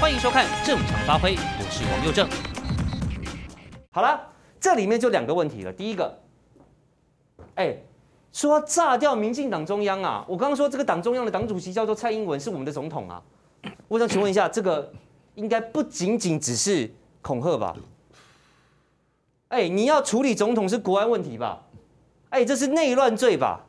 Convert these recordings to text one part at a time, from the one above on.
欢迎收看《正常发挥》，我是王佑正。好了，这里面就两个问题了。第一个，哎，说炸掉民进党中央啊！我刚刚说这个党中央的党主席叫做蔡英文，是我们的总统啊。我想请问一下，这个应该不仅仅只是恐吓吧？哎，你要处理总统是国安问题吧？哎，这是内乱罪吧？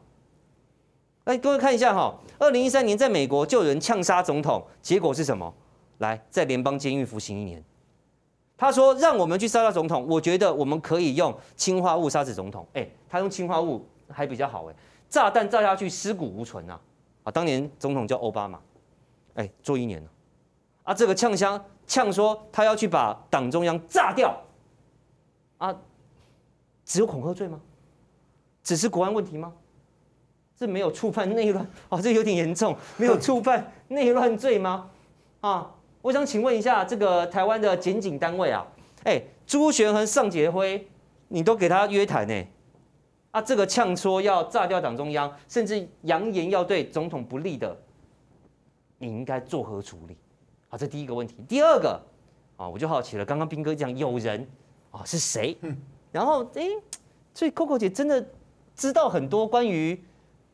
哎，各位看一下哈，二零一三年在美国就有人枪杀总统，结果是什么？来，在联邦监狱服刑一年。他说：“让我们去杀掉总统，我觉得我们可以用氰化物杀死总统。”哎，他用氰化物还比较好哎，炸弹炸下去尸骨无存啊！啊，当年总统叫奥巴马，哎，坐一年了。啊，这个呛枪呛说他要去把党中央炸掉，啊，只有恐吓罪吗？只是国安问题吗？这没有触犯内乱哦，这有点严重，没有触犯内乱罪吗？啊？我想请问一下，这个台湾的检警单位啊，哎，朱学恒、上杰辉，你都给他约谈呢？啊，这个呛说要炸掉党中央，甚至扬言要对总统不利的，你应该作何处理？好，这第一个问题。第二个啊，我就好奇了，刚刚斌哥讲有人啊是谁？然后哎，所以 Coco 姐真的知道很多关于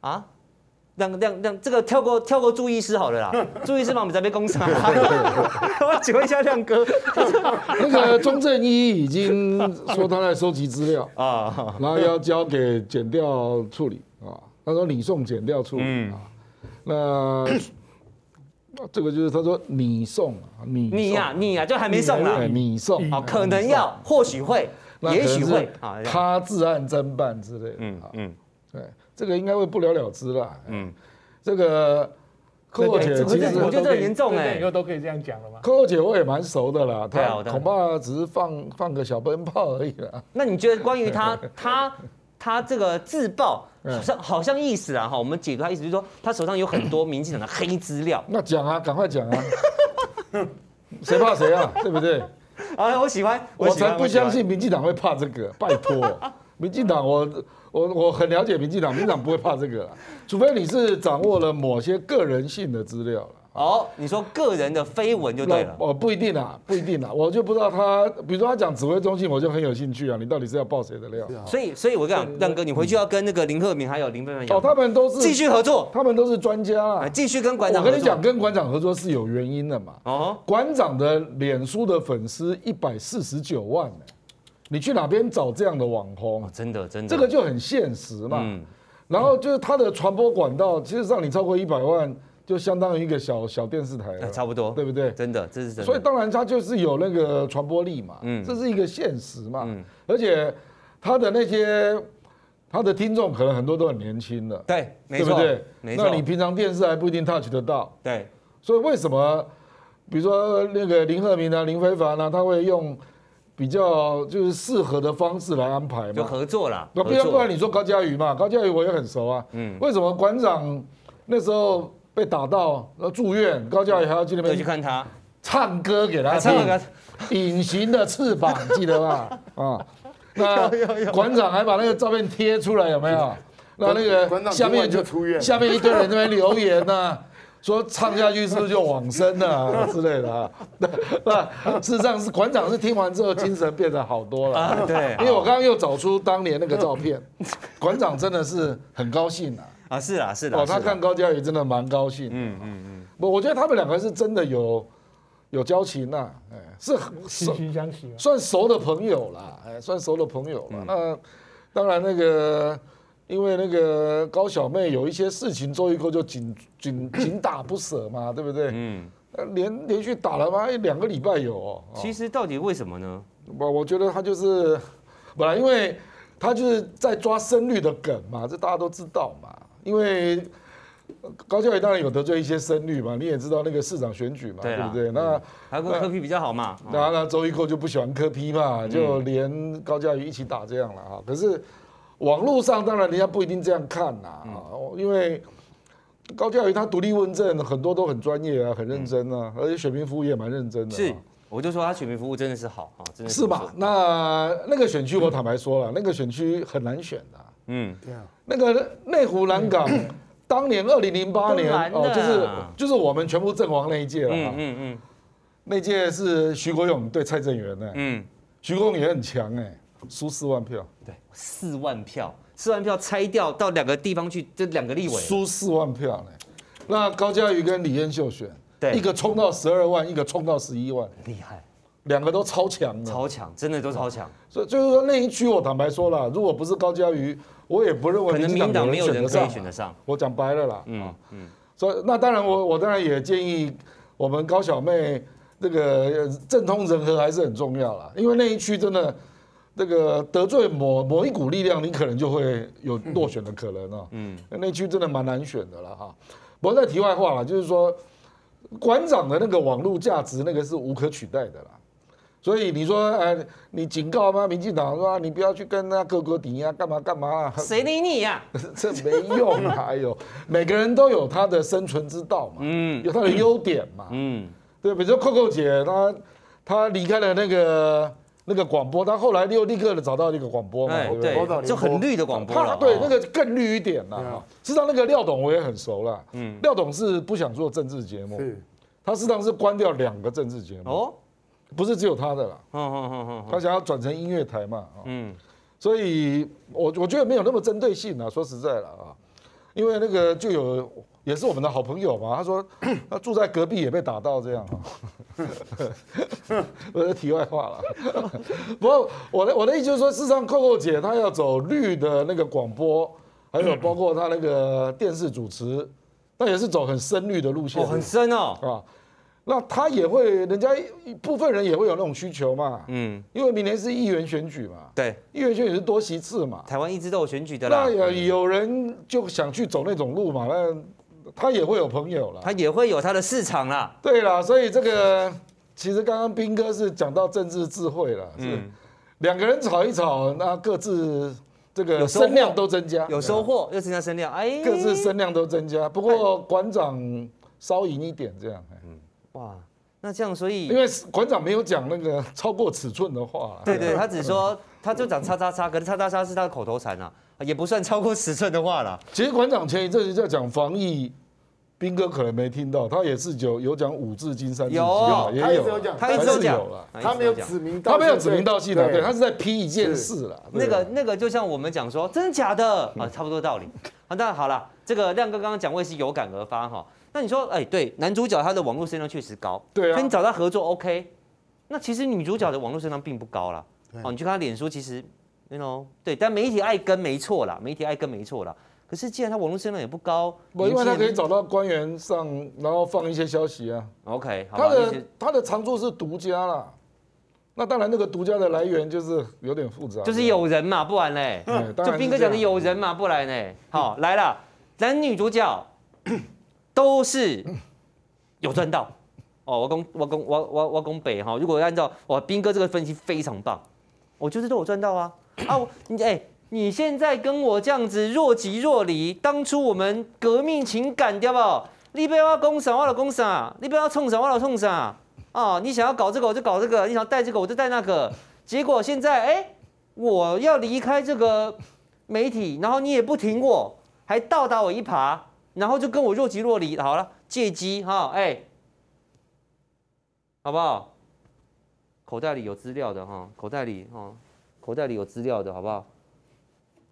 啊。让让让这个跳过跳过朱医师好了啦，朱医师嘛，我们在被攻杀。我请问一下亮哥，那个钟正一已经说他在收集资料啊，然后要交给检调处理啊，他说你送检调处理啊，那这个就是他说你送啊，你你呀你呀就还没送呢，你送啊，可能要或许会，也许会啊，他自案侦办之类的，嗯嗯，对。这个应该会不了了之了。嗯，这个 Coco 姐其实我觉得这很严重哎，以后都可以这样讲了吗？Coco 姐我也蛮熟的啦，她恐怕只是放放个小鞭炮而已啦。那你觉得关于他他他这个自爆，好像好像意思啊哈？我们解读他意思就是说，他手上有很多民进党的黑资料。那讲啊，赶快讲啊！谁怕谁啊？对不对？啊，我喜欢，我才不相信民进党会怕这个，拜托，民进党我。我我很了解民进党，民进党不会怕这个，除非你是掌握了某些个人性的资料了。哦，你说个人的绯闻就对了。哦，不一定啊，不一定啊，我就不知道他，比如说他讲指挥中心，我就很有兴趣啊。你到底是要爆谁的料？所以，所以我跟你讲，亮哥，你回去要跟那个林鹤明还有林飞帆哦，他们都是继续合作，他们都是专家啊，继续跟馆长。我跟你讲，跟馆长合作是有原因的嘛。哦，馆长的脸书的粉丝一百四十九万呢。你去哪边找这样的网红？真的，真的，这个就很现实嘛。嗯，然后就是它的传播管道，其实让你超过一百万，就相当于一个小小电视台了，差不多，对不对？真的，这是真的。所以当然它就是有那个传播力嘛。嗯，这是一个现实嘛。嗯，而且他的那些他的听众可能很多都很年轻的，对，对不对？没错。那你平常电视还不一定 touch 得到。对。所以为什么，比如说那个林鹤明啊、林非凡啊，他会用？比较就是适合的方式来安排嘛，就合作了。那不要不然你说高嘉瑜嘛，高嘉瑜我也很熟啊。嗯。为什么馆长那时候被打到要住院，高嘉瑜还要去那边去看他唱歌给他听？隐形的翅膀记得吧？啊，那馆长还把那个照片贴出来有没有？那那个下面就下面一堆人在那边留言呐。说唱下去是不是就往生了 之类的啊？那事实上是馆长是听完之后精神变得好多了。啊，对，因为我刚刚又找出当年那个照片，馆长真的是很高兴啊。啊，是啊，是的。哦，他看高嘉瑜真的蛮高兴。嗯嗯嗯。不，我觉得他们两个是真的有有交情呐，哎，是惺惺相惜，算熟的朋友啦，哎，算熟的朋友了。那当然那个。因为那个高小妹有一些事情，周玉蔻就紧紧紧打不舍嘛，对不对？嗯，连连续打了嘛两个礼拜有哦。其实到底为什么呢？我我觉得他就是本来，因为他就是在抓深绿的梗嘛，这大家都知道嘛。因为高嘉瑜当然有得罪一些深绿嘛，你也知道那个市长选举嘛，对不对？那还跟柯批比较好嘛。然后呢，周玉蔻就不喜欢柯批嘛，就连高嘉瑜一起打这样了啊。可是。网络上当然人家不一定这样看呐，啊，因为高教育他独立问政，很多都很专业啊，很认真啊，而且选民服务也蛮认真的。是，我就说他选民服务真的是好啊，真的是。是吧？那那个选区我坦白说了，那个选区很难选的。嗯，对啊。那个内湖南港，当年二零零八年哦，就是就是我们全部阵亡那一届了。嗯嗯嗯。那届是徐国勇对蔡正元呢，嗯，徐国勇也很强哎，输四万票，对，四万票，四万票拆掉到两个地方去，这两个立委输四万票呢。那高嘉瑜跟李彦秀选，对，一个冲到十二万，一个冲到十一万，厉害，两个都超强的，超强，真的都超强。所以就是说那一区，我坦白说了，如果不是高嘉瑜，我也不认为民进党没有人可以选得上。我讲白了啦，嗯嗯，所以那当然我我当然也建议我们高小妹那个政通人和还是很重要啦，因为那一区真的这个得罪某某一股力量，你可能就会有落选的可能啊，嗯，那区真的蛮难选的了哈。不过在题外话了，就是说馆长的那个网络价值，那个是无可取代的啦。所以你说，哎，你警告吗？民进党说你不要去跟那哥哥顶啊，干嘛干嘛啊？谁理你呀？这没用啊！还有每个人都有他的生存之道嘛，嗯，有他的优点嘛，嗯，对，比如说扣扣姐，她她离开了那个。那个广播，他后来又立刻的找到那个广播嘛，对不对？就很绿的广播他。对，那个更绿一点了。实际上，那个廖董我也很熟了。嗯，廖董是不想做政治节目，他实际上是关掉两个政治节目。哦，不是只有他的啦。嗯嗯嗯嗯，他想要转成音乐台嘛。嗯，所以我我觉得没有那么针对性啊。说实在了啊，因为那个就有。也是我们的好朋友嘛，他说 他住在隔壁也被打到这样啊，我的题外话了。不过我的我的意思就是说，事实上扣扣姐她要走绿的那个广播，还有 包括她那个电视主持，那也是走很深绿的路线，很深哦啊。那她也会，人家一部分人也会有那种需求嘛，嗯，因为明年是议员选举嘛，对，议员选举是多席次嘛，台湾一直都有选举的啦。那有有人就想去走那种路嘛，那。他也会有朋友了，他也会有他的市场啦。对啦，所以这个其实刚刚斌哥是讲到政治智慧了，是。两个人吵一吵，那各自这个声量都增加，有收获又增加声量，哎，各自声量都增加。不过馆长稍赢一点这样，嗯，哇，那这样所以因为馆长没有讲那个 超过尺寸的话，对对，他只说他就讲叉叉叉，可是叉叉叉是他的口头禅啊。也不算超过尺寸的话啦。其实馆长前一阵子在讲防疫，彬哥可能没听到，他也是有有讲五字经三字经，有，也有讲，他一直有讲了，他没有指名，他没有指名道姓的，对，他是在批一件事了。那个那个就像我们讲说，真的假的啊，差不多道理。好，那好了，这个亮哥刚刚讲，我也是有感而发哈。那你说，哎，对，男主角他的网络声量确实高，对啊，跟你找他合作 OK。那其实女主角的网络声量并不高啦。哦，你去看他脸书，其实。You know, 对，但媒体爱跟没错啦，媒体爱跟没错啦。可是既然他网络声量也不高，我因为他可以找到官员上，然后放一些消息啊。OK，他的他的长处是独家啦。那当然，那个独家的来源就是有点复杂，就是有人嘛，不然嘞，嗯、就斌哥讲的有人嘛，不然嘞。好，来了，男女主角都是有赚到。哦，我讲我讲我我我讲北哈，如果按照我斌哥这个分析非常棒，我就是都有赚到啊。啊，你哎，你现在跟我这样子若即若离，当初我们革命情感对不？你不要讲啥，我就讲啥；你不要冲啥，我就冲啥。啊，你想要搞这个，我就搞这个；你想要带这个，我就带那个。结果现在哎，我要离开这个媒体，然后你也不挺我，还倒打我一耙，然后就跟我若即若离。好了，借机哈，哎，好不好？口袋里有资料的哈，口袋里哈。口袋里有资料的，好不好？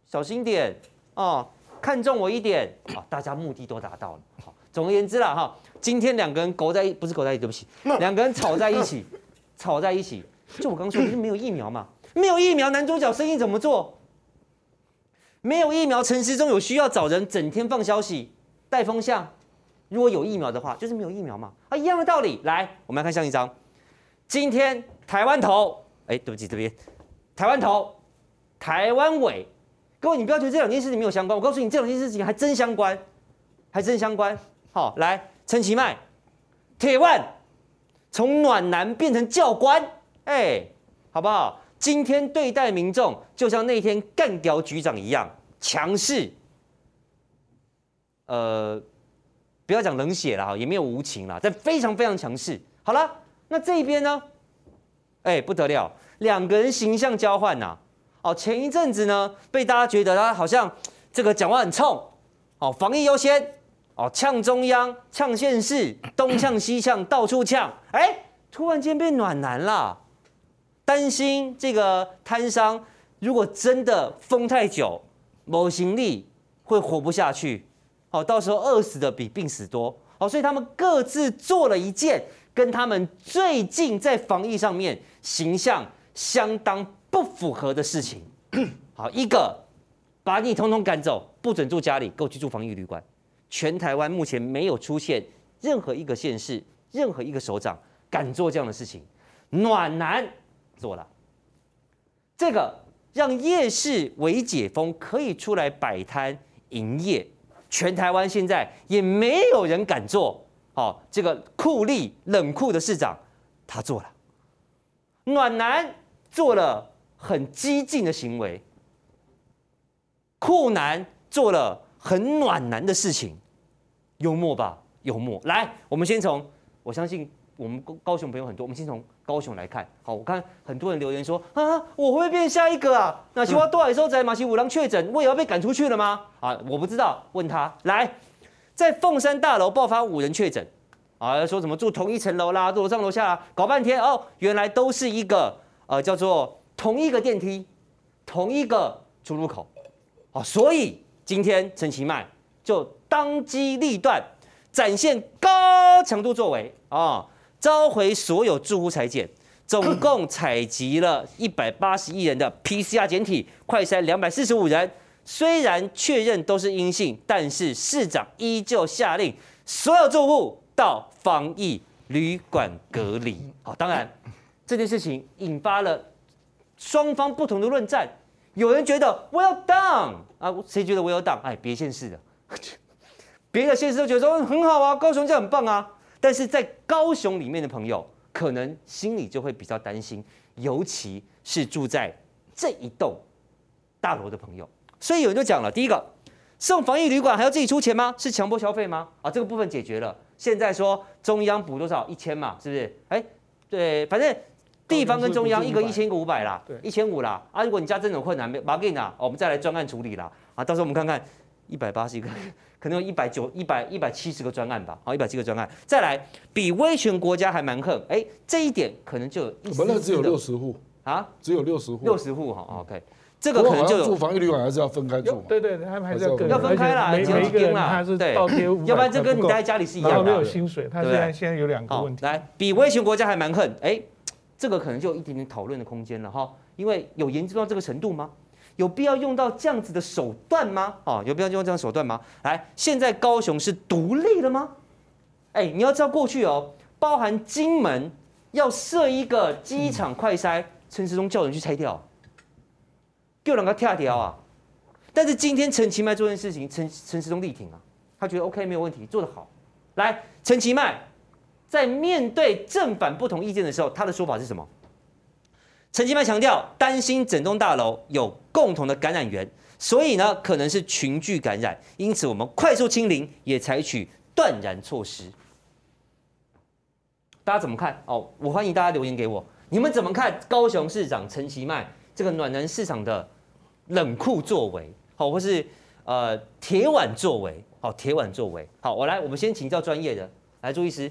小心点哦！看中我一点啊！大家目的都达到了。好，总而言之啦，哈，今天两个人勾在一，不是勾在一起，对不起，两个人吵在一起，吵在一起。就我刚刚说，就是没有疫苗嘛，没有疫苗，男主角生意怎么做？没有疫苗，陈时中有需要找人整天放消息带风向。如果有疫苗的话，就是没有疫苗嘛，啊，一样的道理。来，我们来看下一张。今天台湾头，哎，对不起，这边。台湾头，台湾尾，各位，你不要觉得这两件事情没有相关。我告诉你，这两件事情还真相关，还真相关。好，来，陈其迈，铁腕，从暖男变成教官，哎、好不好？今天对待民众，就像那天干掉局长一样强势。呃，不要讲冷血了哈，也没有无情了，但非常非常强势。好了，那这一边呢？哎、不得了。两个人形象交换呐、啊，哦，前一阵子呢，被大家觉得他好像 这个讲话很冲，哦，防疫优先，哦，呛中央，呛县市，东呛西呛，到处呛，哎，突然间变暖男了，担心这个摊商如果真的封太久，某行李会活不下去，哦，到时候饿死的比病死多，哦，所以他们各自做了一件跟他们最近在防疫上面形象相当不符合的事情。好，一个把你统统赶走，不准住家里，给我去住防疫旅馆。全台湾目前没有出现任何一个县市、任何一个首长敢做这样的事情。暖男做了，这个让夜市为解封，可以出来摆摊营业。全台湾现在也没有人敢做。好，这个酷吏冷酷的市长他做了，暖男做了很激进的行为。酷男做了很暖男的事情，幽默吧？幽默。来，我们先从，我相信我们高雄朋友很多，我们先从高雄来看。好，我看很多人留言说啊，我会变下一个啊？那希望多少时候在马西五郎确诊，我也要被赶出去了吗？啊，我不知道，问他。来，在凤山大楼爆发五人确诊，啊，说什么住同一层楼啦，住楼上楼下啦，搞半天哦，原来都是一个呃叫做同一个电梯，同一个出入口。哦，所以今天陈其迈就当机立断，展现高强度作为啊，召回所有住户裁检，总共采集了一百八十亿人的 PCR 检体，快筛两百四十五人，虽然确认都是阴性，但是市长依旧下令所有住户到防疫旅馆隔离。好，当然这件事情引发了双方不同的论战。有人觉得 well done 啊，谁觉得 well done？哎，别县市的，别的县市都觉得说很好啊，高雄就很棒啊。但是在高雄里面的朋友，可能心里就会比较担心，尤其是住在这一栋大楼的朋友。所以有人就讲了，第一个，送防疫旅馆还要自己出钱吗？是强迫消费吗？啊，这个部分解决了。现在说中央补多少？一千嘛，是不是？哎，对，反正。地方跟中央一个一千一个五百啦，一千五啦啊！如果你家真的有困难，没麻烦啊，我们再来专案处理啦啊！到时候我们看看一百八十一个，可能有一百九、一百一百七十个专案吧，好，一百七个专案，再来比威权国家还蛮横，哎，这一点可能就我们那只有六十户啊，只有六十户，六十户哈，OK，这个可能就有住房一旅馆还是要分开住，对对，他们还是要要分开啦，每每一个人他是倒贴，要不然这跟你待在家里是一样的，没有薪水，他现在现在有两个问题，来比威权国家还蛮横，哎。这个可能就有一点点讨论的空间了哈，因为有严重到这个程度吗？有必要用到这样子的手段吗？啊，有必要用这样的手段吗？来，现在高雄是独立了吗？哎，你要知道过去哦，包含金门要设一个机场快筛，陈时中叫人去拆掉，叫人家跳掉啊。但是今天陈其迈做件事情，陈陈时中力挺啊，他觉得 OK 没有问题，做得好。来，陈其迈。在面对正反不同意见的时候，他的说法是什么？陈其迈强调，担心整栋大楼有共同的感染源，所以呢，可能是群聚感染，因此我们快速清零，也采取断然措施。大家怎么看？哦，我欢迎大家留言给我，你们怎么看高雄市长陈其迈这个暖男市场的冷酷作为？好，或是呃铁腕作为？好，铁腕作为。好，我来，我们先请教专业的，来，朱医师。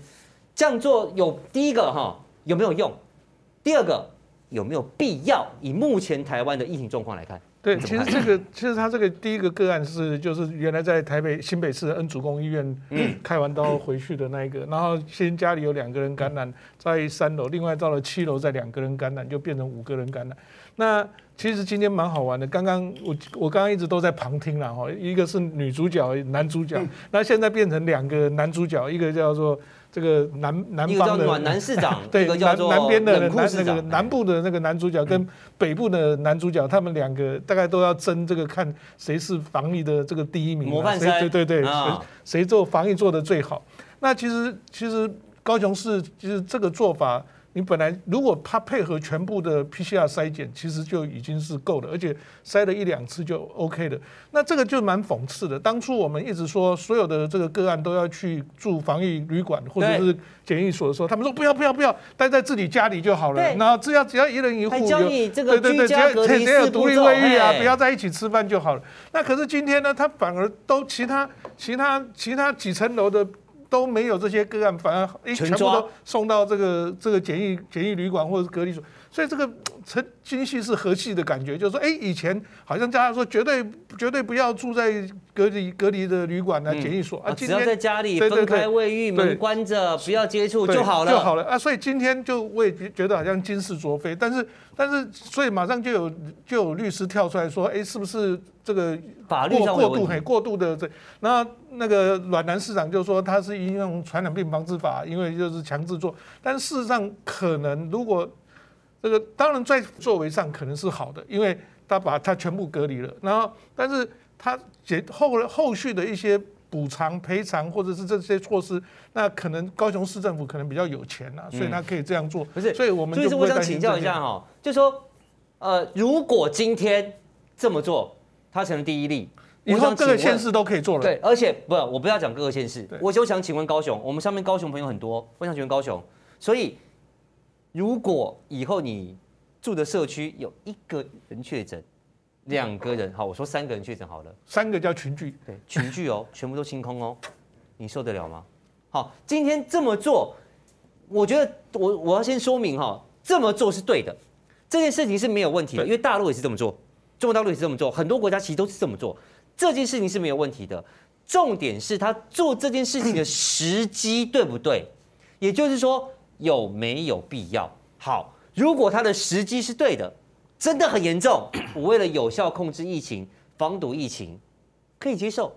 这样做有第一个哈有没有用？第二个有没有必要？以目前台湾的疫情状况来看，对，其实这个其实他这个第一个个案是就是原来在台北新北市的恩主公医院开完刀回去的那一个，然后先家里有两个人感染在三楼，另外到了七楼再两个人感染，就变成五个人感染。那其实今天蛮好玩的，刚刚我我刚刚一直都在旁听了哈，一个是女主角男主角，那现在变成两个男主角，一个叫做。这个南南方的暖男市长，对，南南边的南那个南部的那个男主角跟北部的男主角，他们两个大概都要争这个看谁是防疫的这个第一名，模范生，对对对，谁谁做防疫做的最好？那其实其实高雄市其实这个做法。你本来如果他配合全部的 PCR 筛检，其实就已经是够了，而且筛了一两次就 OK 的。那这个就蛮讽刺的。当初我们一直说所有的这个个案都要去住防疫旅馆或者是检疫所的时候，他们说不要不要不要，待在自己家里就好了。然后只要只要一人一户，教你这个居家隔离只要有独立卫浴啊，不要在一起吃饭就好了。那可是今天呢，他反而都其他其他其他几层楼的。都没有这些个案，反而哎全部都送到这个这个检疫检疫旅馆或者是隔离所，所以这个成今夕是何夕的感觉，就是说哎以前好像大家说绝对绝对不要住在隔离隔离的旅馆啊检疫所啊，只要在家里分开卫浴门关着，不要接触就好了。就好了。啊，所以今天就我也觉得好像今世卓非，但是但是所以马上就有就有律师跳出来说，哎是不是？这个法律上过度很过度的这，那那个阮南市长就说他是应用传染病防治法，因为就是强制做，但事实上可能如果这个当然在作为上可能是好的，因为他把他全部隔离了，然后但是他解后后续的一些补偿赔偿或者是这些措施，那可能高雄市政府可能比较有钱啊，所以他可以这样做。不是，所以我们就是我想请教一下哈，就说呃，如果今天这么做。他成了第一例，以后各个县市都可以做了。对，而且不，我不要讲各个县市，我就想请问高雄，我们上面高雄朋友很多，我想请问高雄，所以如果以后你住的社区有一个人确诊，两个人，好，我说三个人确诊好了，三个叫群聚，对，群聚哦，全部都清空哦，你受得了吗？好，今天这么做，我觉得我我要先说明哈，这么做是对的，这件事情是没有问题的，因为大陆也是这么做。中国大陆也是这么做，很多国家其实都是这么做，这件事情是没有问题的。重点是他做这件事情的时机对不对？也就是说有没有必要？好，如果他的时机是对的，真的很严重，我为了有效控制疫情、防堵疫情，可以接受。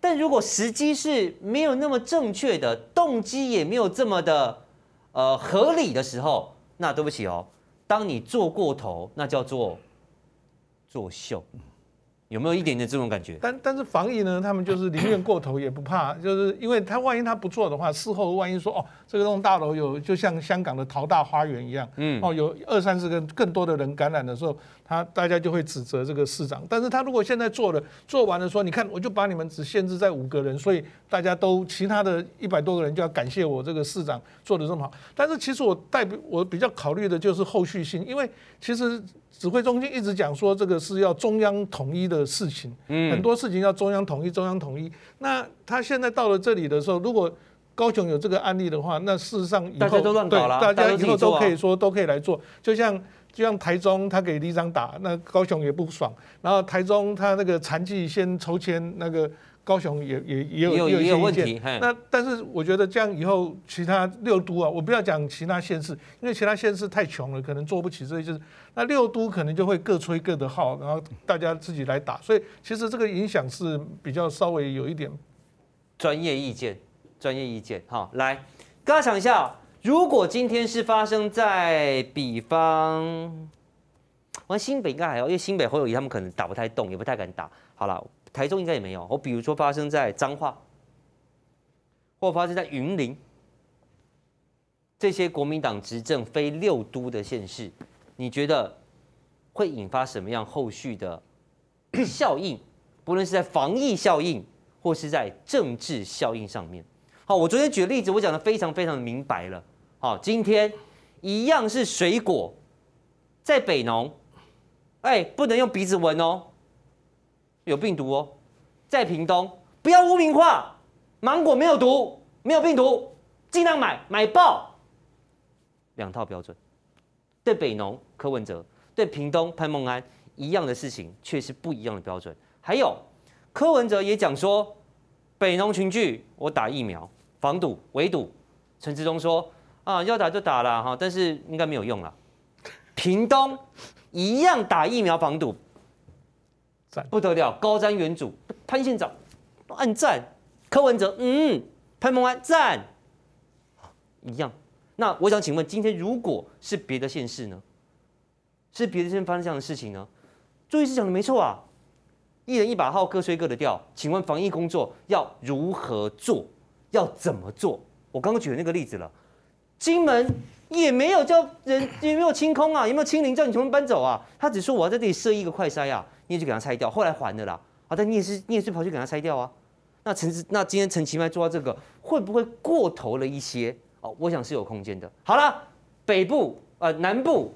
但如果时机是没有那么正确的，动机也没有这么的呃合理的时候，那对不起哦，当你做过头，那叫做。作秀，有没有一点点这种感觉？但但是防疫呢，他们就是宁愿过头也不怕，就是因为他万一他不做的话，事后万一说哦，这个栋大楼有就像香港的淘大花园一样，嗯，哦，有二三十个更多的人感染的时候。他大家就会指责这个市长，但是他如果现在做了，做完了说，你看我就把你们只限制在五个人，所以大家都其他的一百多个人就要感谢我这个市长做的这么好。但是其实我代表我比较考虑的就是后续性，因为其实指挥中心一直讲说这个是要中央统一的事情，嗯，很多事情要中央统一，中央统一。那他现在到了这里的时候，如果高雄有这个案例的话，那事实上以后大家都乱搞了，大家以后都可以说都可以来做，就像。就像台中他给里长打，那高雄也不爽。然后台中他那个残疾先抽签，那个高雄也也也有也有，也有问题。那但是我觉得这样以后其他六都啊，我不要讲其他县市，因为其他县市太穷了，可能做不起这些事。那六都可能就会各吹各的号，然后大家自己来打。所以其实这个影响是比较稍微有一点专业意见，专业意见。好，来，大家想一下。如果今天是发生在比方，我新北应该还好，因为新北侯友谊他们可能打不太动，也不太敢打。好了，台中应该也没有。我比如说发生在彰化，或发生在云林，这些国民党执政非六都的县市，你觉得会引发什么样后续的效应？不论是在防疫效应，或是在政治效应上面。好，我昨天举的例子，我讲的非常非常的明白了。好，今天一样是水果，在北农，哎，不能用鼻子闻哦，有病毒哦。在屏东，不要污名化，芒果没有毒，没有病毒，尽量买买爆。两套标准，对北农柯文哲，对屏东潘孟安一样的事情，却是不一样的标准。还有柯文哲也讲说，北农群聚，我打疫苗防堵围堵。陈志忠说。啊，要打就打了哈，但是应该没有用了。屏东一样打疫苗防堵，不得了，高瞻远瞩，潘县长按赞，柯文哲嗯，潘孟安赞，一样。那我想请问，今天如果是别的县市呢？是别的县发生这样的事情呢？朱医师讲的没错啊，一人一把号，各吹各的调。请问防疫工作要如何做？要怎么做？我刚刚举的那个例子了。金门也没有叫人，也没有清空啊，也没有清零叫你全部搬走啊。他只说我要在这里设一个快筛啊，你也去给他拆掉，后来还的啦。好，但你也是你也是跑去给他拆掉啊。那陈那今天陈其迈做到这个，会不会过头了一些？哦，我想是有空间的。好了，北部呃南部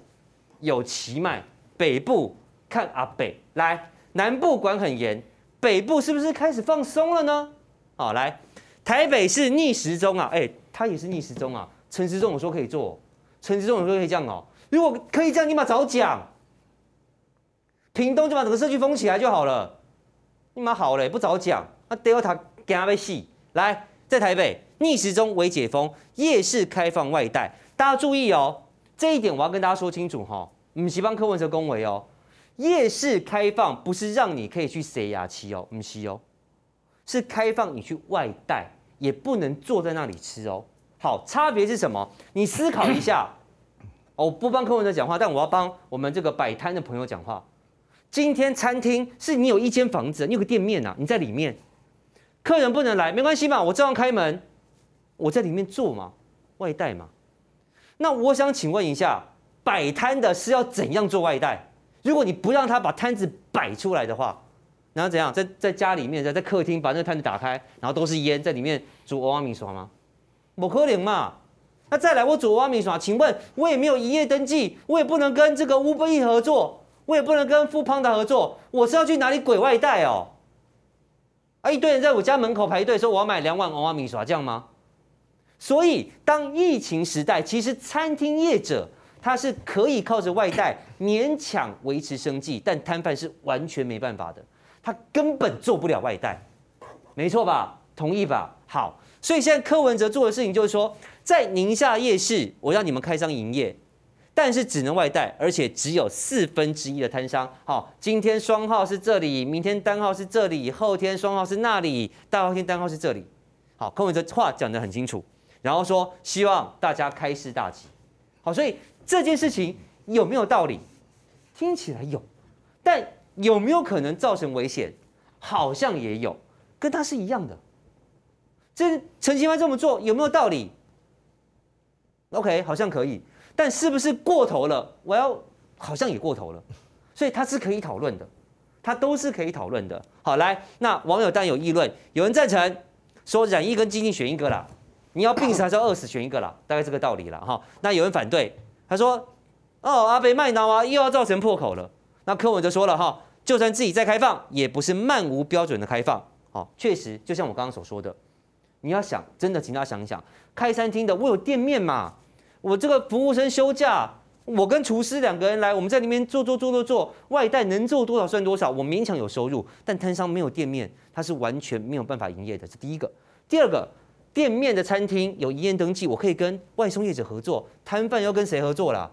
有其迈，北部看阿北来，南部管很严，北部是不是开始放松了呢？好，来台北是逆时钟啊，哎，它也是逆时钟啊。陈时中我说可以做，陈时中我说可以这样哦。如果可以这样，你把早讲。屏东就把整个社区封起来就好了。你妈好嘞，不早讲，那 Delta 惊被死。来，在台北逆时钟微解封，夜市开放外带，大家注意哦，这一点我要跟大家说清楚哈。不是帮柯文哲恭维哦，夜市开放不是让你可以去塞牙期哦，不是哦，是开放你去外带，也不能坐在那里吃哦。好，差别是什么？你思考一下。我不帮柯文哲讲话，但我要帮我们这个摆摊的朋友讲话。今天餐厅是你有一间房子，你有个店面呐、啊，你在里面，客人不能来，没关系嘛，我照样开门，我在里面做嘛，外带嘛。那我想请问一下，摆摊的是要怎样做外带？如果你不让他把摊子摆出来的话，然后怎样在在家里面，在在客厅把那个摊子打开，然后都是烟在里面煮欧阿米耍吗？不可能嘛。那再来我煮欧阿米耍，请问我也没有营业登记，我也不能跟这个 Uber E 合作。我也不能跟 foodpanda 合作，我是要去哪里鬼外带哦？啊，一堆人在我家门口排队说我要买两碗娃娃米耍，这样吗？所以，当疫情时代，其实餐厅业者他是可以靠着外带勉强维持生计，但摊贩是完全没办法的，他根本做不了外带，没错吧？同意吧？好，所以现在柯文哲做的事情就是说，在宁夏夜市，我让你们开张营业。但是只能外带，而且只有四分之一的摊商。好，今天双号是这里，明天单号是这里，后天双号是那里，大后天单号是这里。好，柯文哲话讲得很清楚，然后说希望大家开市大吉。好，所以这件事情有没有道理？听起来有，但有没有可能造成危险？好像也有，跟他是一样的。这陈其迈这么做有没有道理？OK，好像可以。但是不是过头了？我要好像也过头了，所以它是可以讨论的，它都是可以讨论的。好，来，那网友当然有议论，有人赞成说染疫跟基金选一个啦，你要病死还是要饿死选一个啦，大概这个道理了哈。那有人反对，他说哦，阿北麦当啊又要造成破口了。那柯文哲说了哈，就算自己再开放，也不是漫无标准的开放。好，确实就像我刚刚所说的，你要想真的，请大家想一想，开餐厅的我有店面嘛。我这个服务生休假，我跟厨师两个人来，我们在里面做做做做做，外带能做多少算多少，我勉强有收入。但摊商没有店面，他是完全没有办法营业的。这第一个，第二个，店面的餐厅有营业登记，我可以跟外送业者合作。摊贩要跟谁合作啦？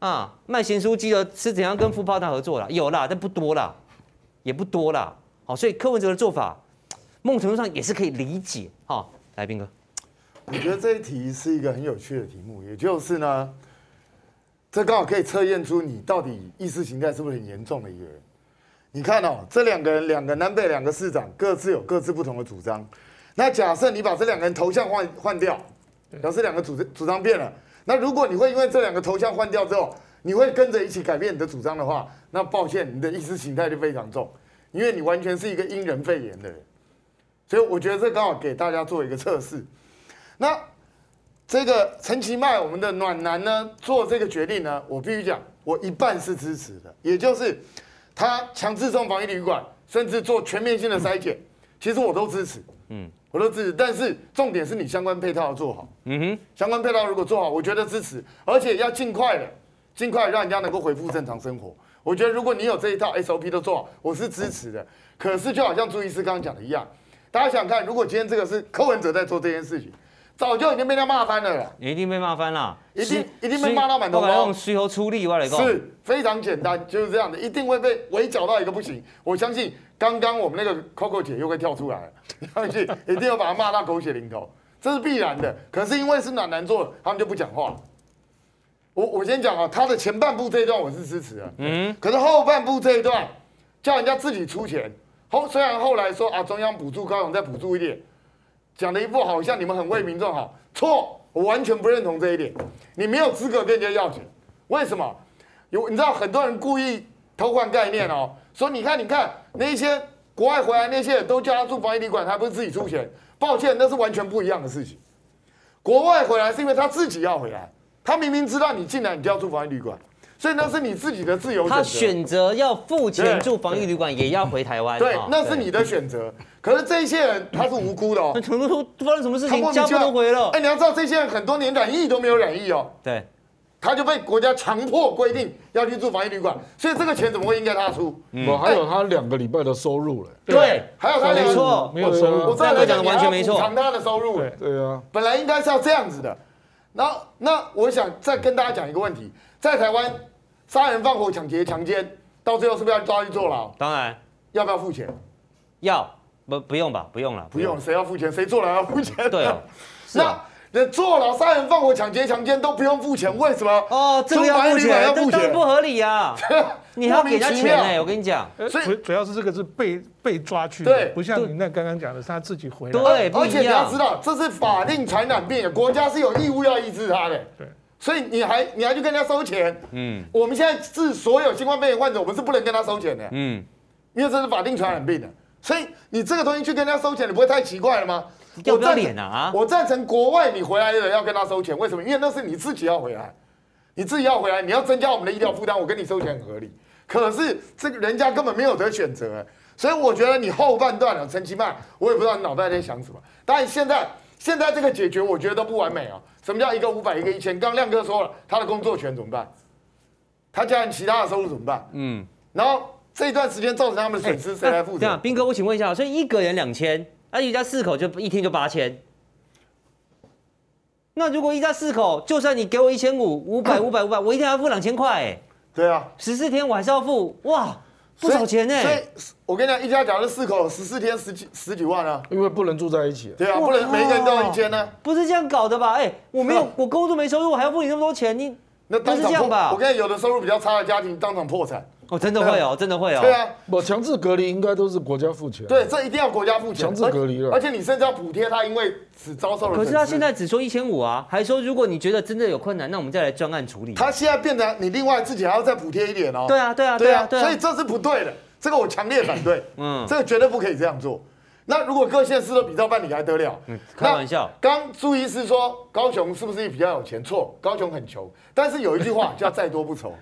啊，卖咸酥鸡的是怎样跟 foodpanda 合作啦？有啦，但不多啦，也不多啦。好，所以柯文哲的做法，某种程度上也是可以理解。哈，来斌哥。我觉得这一题是一个很有趣的题目，也就是呢，这刚好可以测验出你到底意识形态是不是很严重的一个人。你看哦，这两个人，两个南北两个市长，各自有各自不同的主张。那假设你把这两个人头像换换掉，表示两个主主张变了。那如果你会因为这两个头像换掉之后，你会跟着一起改变你的主张的话，那抱歉，你的意识形态就非常重，因为你完全是一个因人废言的人。所以我觉得这刚好给大家做一个测试。那这个陈其迈，我们的暖男呢，做这个决定呢，我必须讲，我一半是支持的，也就是他强制送防疫旅馆，甚至做全面性的筛检，其实我都支持，嗯，我都支持。但是重点是你相关配套要做好，嗯哼，相关配套如果做好，我觉得支持，而且要尽快的，尽快让人家能够恢复正常生活。我觉得如果你有这一套 SOP 都做好，我是支持的。可是就好像朱医师刚刚讲的一样，大家想看，如果今天这个是柯文哲在做这件事情。早就已经被他骂翻了啦，你一定被骂翻了，一定一定被骂到满头包。用随后出力，我来讲，是非常简单，就是这样的，一定会被围剿到一个不行。我相信刚刚我们那个 Coco 姐又会跳出来了，相信一定要把他骂到狗血淋头，这是必然的。可是因为是暖男做，他们就不讲话。我我先讲啊，他的前半部这一段我是支持的，嗯，可是后半部这一段叫人家自己出钱，后虽然后来说啊，中央补助高雄再补助一点。讲的一副好像你们很为民众好，错，我完全不认同这一点。你没有资格跟人家要钱，为什么？有你知道很多人故意偷换概念哦，说你看你看那些国外回来那些人都叫他住防疫旅馆，他不是自己出钱？抱歉，那是完全不一样的事情。国外回来是因为他自己要回来，他明明知道你进来你就要住防疫旅馆，所以那是你自己的自由选择。他选择要付钱住防疫旅馆，也要回台湾。对，那是你的选择。可是这些人他是无辜的哦。成都发生什么事情？家不都回了？哎，你要知道，这些人很多年染疫都没有染疫哦。对。他就被国家强迫规定要去住防疫旅馆，所以这个钱怎么会应该他出？我，还有他两个礼拜的收入嘞。对，还有他没错，没有收入。我再来讲，完全没错，补偿他的收入。对啊，本来应该是要这样子的。然后，那我想再跟大家讲一个问题，在台湾杀人放火、抢劫、强奸，到最后是不是要抓去坐牢？当然。要不要付钱？要，不不用吧？不用了，不用。谁要付钱？谁坐牢要付钱？对哦。那。坐牢、杀人、放火、抢劫、强奸都不用付钱，为什么？哦，这个要付钱，这当然不合理啊！你还要给人家钱哎，我跟你讲，所以主要是这个是被被抓去的，不像你那刚刚讲的是他自己回来。对，而且你要知道，这是法定传染病，国家是有义务要医治他的。对，所以你还你还去跟人家收钱？嗯，我们现在治所有新冠肺炎患者，我们是不能跟他收钱的。嗯，因为这是法定传染病的，所以你这个东西去跟人家收钱，你不会太奇怪了吗？要不要脸啊？我赞成国外你回来的人要跟他收钱，为什么？因为那是你自己要回来，你自己要回来，你要增加我们的医疗负担，我跟你收钱很合理。可是这个人家根本没有得选择，所以我觉得你后半段啊，陈其迈，我也不知道你脑袋在想什么。当然现在现在这个解决，我觉得都不完美啊。什么叫一个五百，一个一千？刚亮哥说了，他的工作权怎么办？他家人其他的收入怎么办？嗯，然后这一段时间造成他们的损失，谁来负责？这样，斌哥，我请问一下，所以一个人两千。那一家四口就一天就八千，那如果一家四口，就算你给我一千五，五百五百五百，我一天要付两千块，哎，对啊，十四天我还是要付，哇，不少钱呢。所以我跟你讲，一家假如四口，十四天十几十几万啊，因为不能住在一起。对啊，不能每一个人都要一间呢。不是这样搞的吧？哎，我没有，我工作没收入，我还要付你那么多钱，你那不是这样吧？我跟你讲，有的收入比较差的家庭当场破产。哦，真的会哦，真的会哦。对啊，我强制隔离应该都是国家付钱。对，这一定要国家付钱。强制隔离了，而且你甚至要补贴他，因为只遭受了。可是他现在只说一千五啊，还说如果你觉得真的有困难，那我们再来专案处理。他现在变得你另外自己还要再补贴一点哦。对啊，对啊，对啊，所以这是不对的，这个我强烈反对。嗯，这个绝对不可以这样做。那如果各县市都比照办理还得了？嗯，开玩笑。刚朱医师说高雄是不是比较有钱？错，高雄很穷。但是有一句话叫“再多不愁”。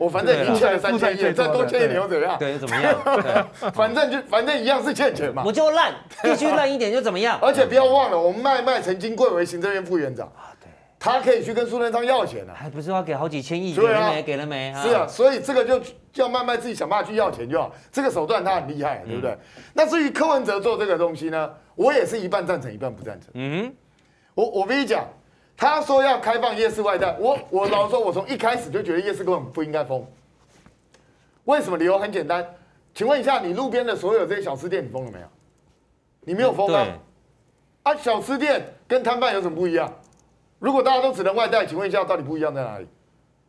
我反正已经欠了三千亿，再多欠一点又怎么样？对，又怎么样？反正就反正一样是欠钱嘛。我就烂，必须烂一点就怎么样？而且不要忘了，我们麦麦曾经贵为行政院副院长啊，对，他可以去跟苏贞昌要钱啊，还不是要给好几千亿？给了没？给了没？是啊，所以这个就叫麦麦自己想办法去要钱就好。这个手段他很厉害，对不对？那至于柯文哲做这个东西呢，我也是一半赞成，一半不赞成。嗯，我我跟你讲。他说要开放夜市外带，我我老实说，我从一开始就觉得夜市根本不应该封。为什么？理由很简单，请问一下，你路边的所有这些小吃店，你封了没有？你没有封啊？啊，小吃店跟摊贩有什么不一样？如果大家都只能外带，请问一下，到底不一样在哪里？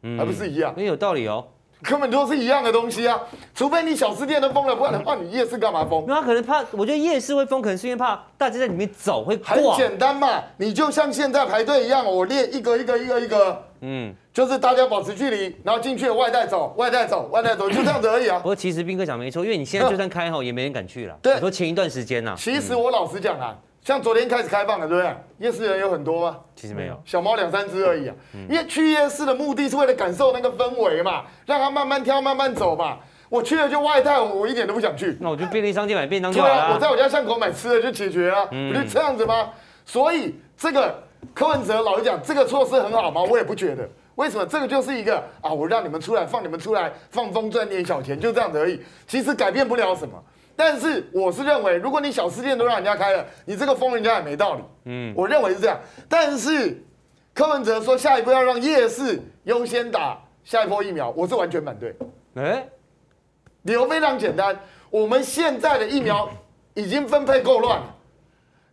嗯，还不是一样？没有道理哦。根本都是一样的东西啊，除非你小吃店都封了，不然的话，你夜市干嘛封？那他可能怕，我觉得夜市会封，可能是因为怕大家在里面走会很简单嘛，你就像现在排队一样，我列一个一个一个一个，嗯，就是大家保持距离，然后进去外带走，外带走，外带走，就这样子而已啊。不过其实斌哥讲没错，因为你现在就算开好，也没人敢去了。对，说前一段时间呐，其实我老实讲啊。像昨天开始开放了，对不对？夜市人有很多吗？其实没有，小猫两三只而已啊。因为去夜市的目的是为了感受那个氛围嘛，让它慢慢挑、慢慢走嘛。我去了就外带，我一点都不想去。那我就便利商店买便当就好了。对啊，我在我家巷口买吃的就解决啊，不就这样子吗？所以这个柯文哲老是讲，这个措施很好吗？我也不觉得。为什么？这个就是一个啊，我让你们出来，放你们出来放风赚点小钱，就这样子而已。其实改变不了什么。但是我是认为，如果你小吃店都让人家开了，你这个封人家也没道理。嗯，我认为是这样。但是柯文哲说下一步要让夜市优先打下一波疫苗，我是完全反对。哎，理由非常简单，我们现在的疫苗已经分配够乱了，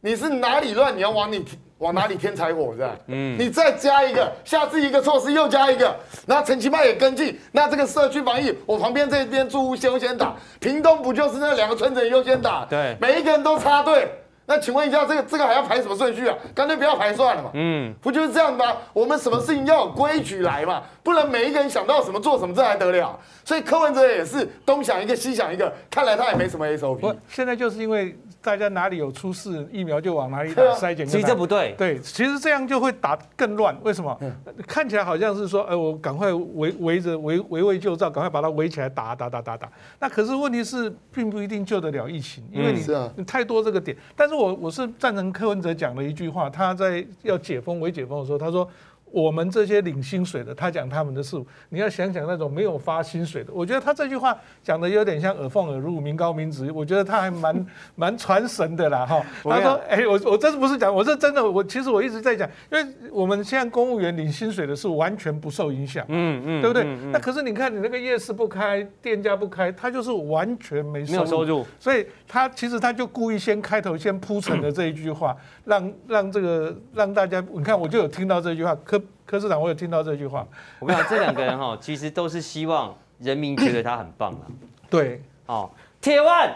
你是哪里乱，你要往你。往哪里添柴火是吧？嗯，你再加一个，下次一个措施又加一个，然后陈其迈也跟进，那这个社区防疫，我旁边这边住户优先打，屏东不就是那两个村子优先打？对，每一个人都插队，那请问一下，这个这个还要排什么顺序啊？干脆不要排算了嘛。嗯，不就是这样吗？我们什么事情要有规矩来嘛，不能每一个人想到什么做什么，这还得了？所以柯文哲也是东想一个西想一个，看来他也没什么 SOP。不，现在就是因为。大家哪里有出事，疫苗就往哪里打，筛检。其实这不对，对，其实这样就会打更乱。为什么？看起来好像是说，哎，我赶快围围着围围魏救赵，赶快把它围起来打打打打打。那可是问题是，并不一定救得了疫情，因为你你太多这个点。但是我我是赞成柯文哲讲的一句话，他在要解封、微解封的时候，他说。我们这些领薪水的，他讲他们的事，你要想想那种没有发薪水的，我觉得他这句话讲的有点像耳奉耳入，民高民直，我觉得他还蛮 蛮传神的啦哈。他说，哎，我我这是不是讲，我是真的，我其实我一直在讲，因为我们现在公务员领薪水的是完全不受影响，嗯嗯，对不对？那可是你看你那个夜市不开，店家不开，他就是完全没收入，没有收入，所以他其实他就故意先开头先铺陈的这一句话，让让这个让大家，你看我就有听到这句话，可。柯市长，我有听到这句话。我跟你讲，这两个人哈，其实都是希望人民觉得他很棒啊。对，哦，铁腕，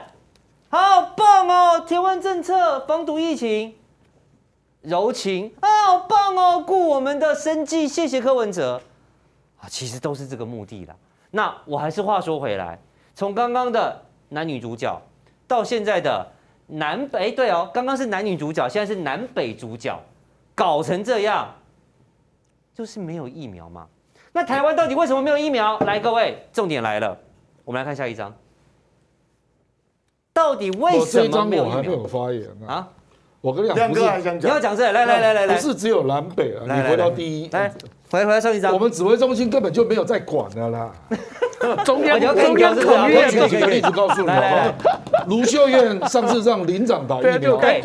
好棒哦！铁腕政策防堵疫情，柔情啊，好棒哦！顾我们的生计，谢谢柯文哲。啊，其实都是这个目的啦。那我还是话说回来，从刚刚的男女主角到现在的南北，对哦，刚刚是男女主角，现在是南北主角，搞成这样。就是没有疫苗嘛？那台湾到底为什么没有疫苗？来，各位，重点来了，我们来看下一张。到底为什么没有疫苗？我还没有发言啊！我跟你讲，亮哥还想讲，你要讲这？来来来来来，不是只有南北啊，你回到第一，来回回来上一张。我们指挥中心根本就没有在管的啦。中央中央统一，举个例子告诉你好不好？卢秀燕上次让林长打疫苗，对，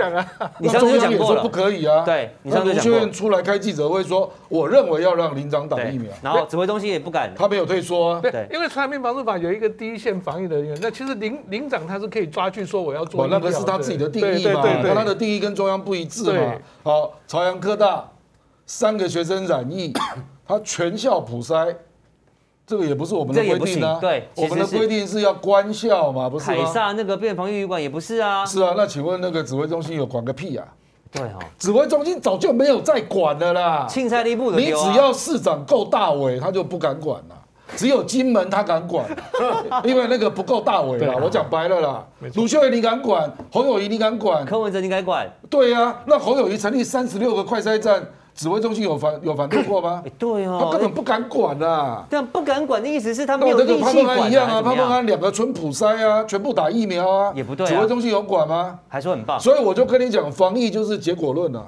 你上次讲过说不可以啊。对，那卢秀燕出来开记者会说，我认为要让林长打疫苗。然后指挥中心也不敢，他没有退缩啊。对，因为传染病防治法有一个第一线防疫的人员，那其实林林长他是可以抓去说我要做。那个是他自己的定义嘛，那他的定义跟中央不一致嘛。好，朝阳科大三个学生染疫，他全校普筛。这个也不是我们的规定啊，对，我们的规定是要关校嘛，不是凯撒那个变防御旅馆也不是啊。是啊，那请问那个指挥中心有管个屁啊？对啊，指挥中心早就没有在管了啦。青菜地部的，你只要市长够大伟，他就不敢管了。只有金门他敢管，因为那个不够大伟啦。我讲白了啦，卢秀燕你敢管，侯友谊你敢管，柯文哲你敢管？对啊，那侯友谊成立三十六个快筛站。指挥中心有反有反对过吗？对哦，他根本不敢管啊。这样不敢管的意思是他没有力气管。一样啊，潘孟安两个纯普筛啊，全部打疫苗啊，也不对。指挥中心有管吗？还说很棒。所以我就跟你讲，防疫就是结果论啊。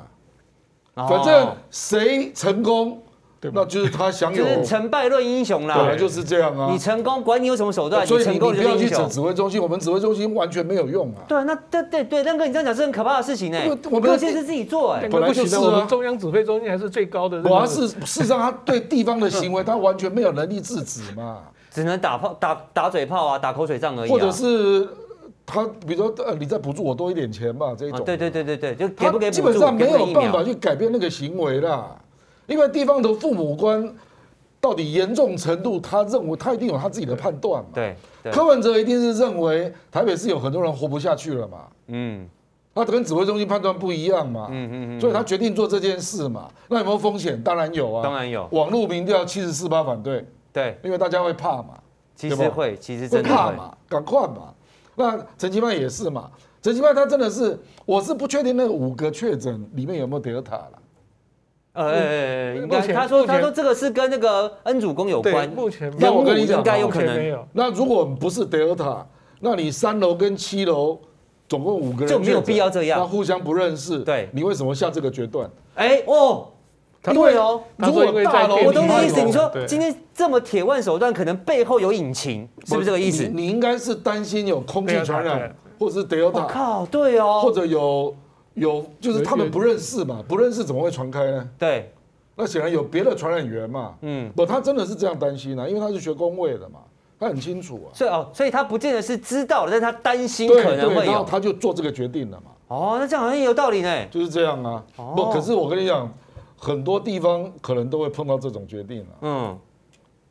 反正谁成功。那就是他享有，就是成败论英雄啦。本来就是这样啊。你成功，管你有什么手段，所以你不要去指指挥中心，我们指挥中心完全没有用啊。对，那对对对，亮哥，你这样讲是很可怕的事情呢。我们现在是自己做，哎，本来就是我们中央指挥中心还是最高的。我是事实上，他对地方的行为，他完全没有能力制止嘛，只能打炮、打打嘴炮啊，打口水仗而已。或者是他，比如说，呃，你再补助我多一点钱嘛，这种。对对对对对，就给不给补助？基本上没有办法去改变那个行为啦，因为地方的父母官。到底严重程度，他认为他一定有他自己的判断嘛？对，柯文哲一定是认为台北市有很多人活不下去了嘛？嗯，他跟指挥中心判断不一样嘛？嗯嗯嗯，所以他决定做这件事嘛？那有没有风险？当然有啊，当然有。网络民调七十四八反对，对，因为大家会怕嘛？其实会，其实真的嘛？赶快嘛！那陈其迈也是嘛？陈其迈他真的是，我是不确定那五个确诊里面有没有德尔塔了。呃，应该他说他说这个是跟那个恩主公有关。目前，那我跟你讲，应该有可能。那如果不是德尔塔，那你三楼跟七楼总共五个人就没有必要这样。那互相不认识，对，你为什么下这个决断？哎哦，对哦，如果大楼，我懂你意思。你说今天这么铁腕手段，可能背后有隐情，是不是这个意思？你应该是担心有空气传染，或者是德尔塔。靠，对哦，或者有。有，就是他们不认识嘛，不认识怎么会传开呢？对，那显然有别的传染源嘛。嗯，不，他真的是这样担心啊，因为他是学工位的嘛，他很清楚啊。所以哦，所以他不见得是知道的，但是他担心可能会有，然后他就做这个决定了嘛。哦，那这样好像也有道理呢。就是这样啊。哦、不，可是我跟你讲，很多地方可能都会碰到这种决定了。嗯，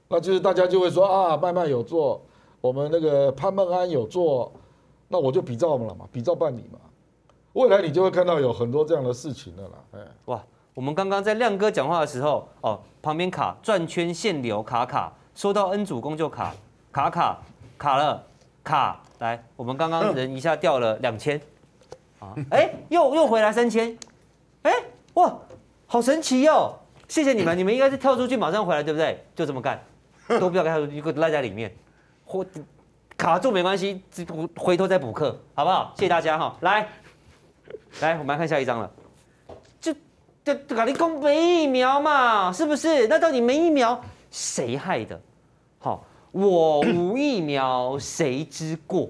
那就是大家就会说啊，麦麦有做，我们那个潘孟安有做，那我就比照了嘛，比照办理嘛。未来你就会看到有很多这样的事情了啦。哎，哇，我们刚刚在亮哥讲话的时候，哦，旁边卡转圈限流卡卡，说到 N 主公就卡卡卡卡了卡，来，我们刚刚人一下掉了两千，啊，哎，又又回来三千，哎，哇，好神奇哟、哦！谢谢你们，你们应该是跳出去马上回来，对不对？就这么干，都不要跳出去，给我赖在里面，或卡住没关系，回头再补课，好不好？谢谢大家哈，来。来，我们来看下一张了。就就搞你公没疫苗嘛，是不是？那到底没疫苗谁害的？好，我无疫苗谁之过？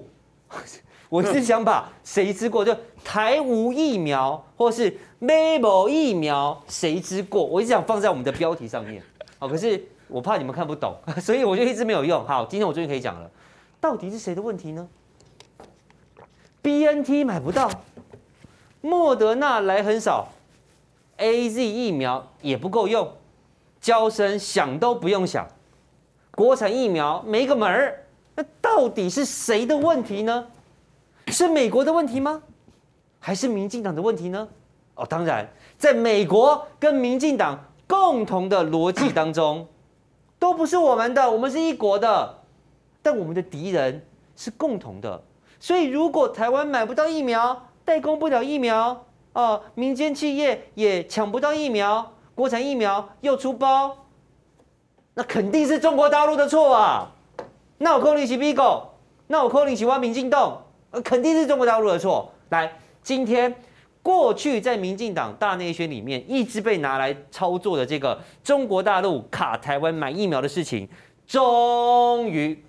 我是想把谁之过，就台无疫苗，或是没某疫苗谁之过？我一直想放在我们的标题上面。好，可是我怕你们看不懂，所以我就一直没有用。好，今天我终于可以讲了，到底是谁的问题呢？BNT 买不到。莫德纳来很少，AZ 疫苗也不够用，娇生想都不用想，国产疫苗没个门儿，那到底是谁的问题呢？是美国的问题吗？还是民进党的问题呢？哦，当然，在美国跟民进党共同的逻辑当中，都不是我们的，我们是一国的，但我们的敌人是共同的，所以如果台湾买不到疫苗，代工不了疫苗哦，民间企业也抢不到疫苗，国产疫苗又出包，那肯定是中国大陆的错啊！那我扣你起逼狗，那我扣你起挖民进党，肯定是中国大陆的错。来，今天过去在民进党大内宣里面一直被拿来操作的这个中国大陆卡台湾买疫苗的事情，终于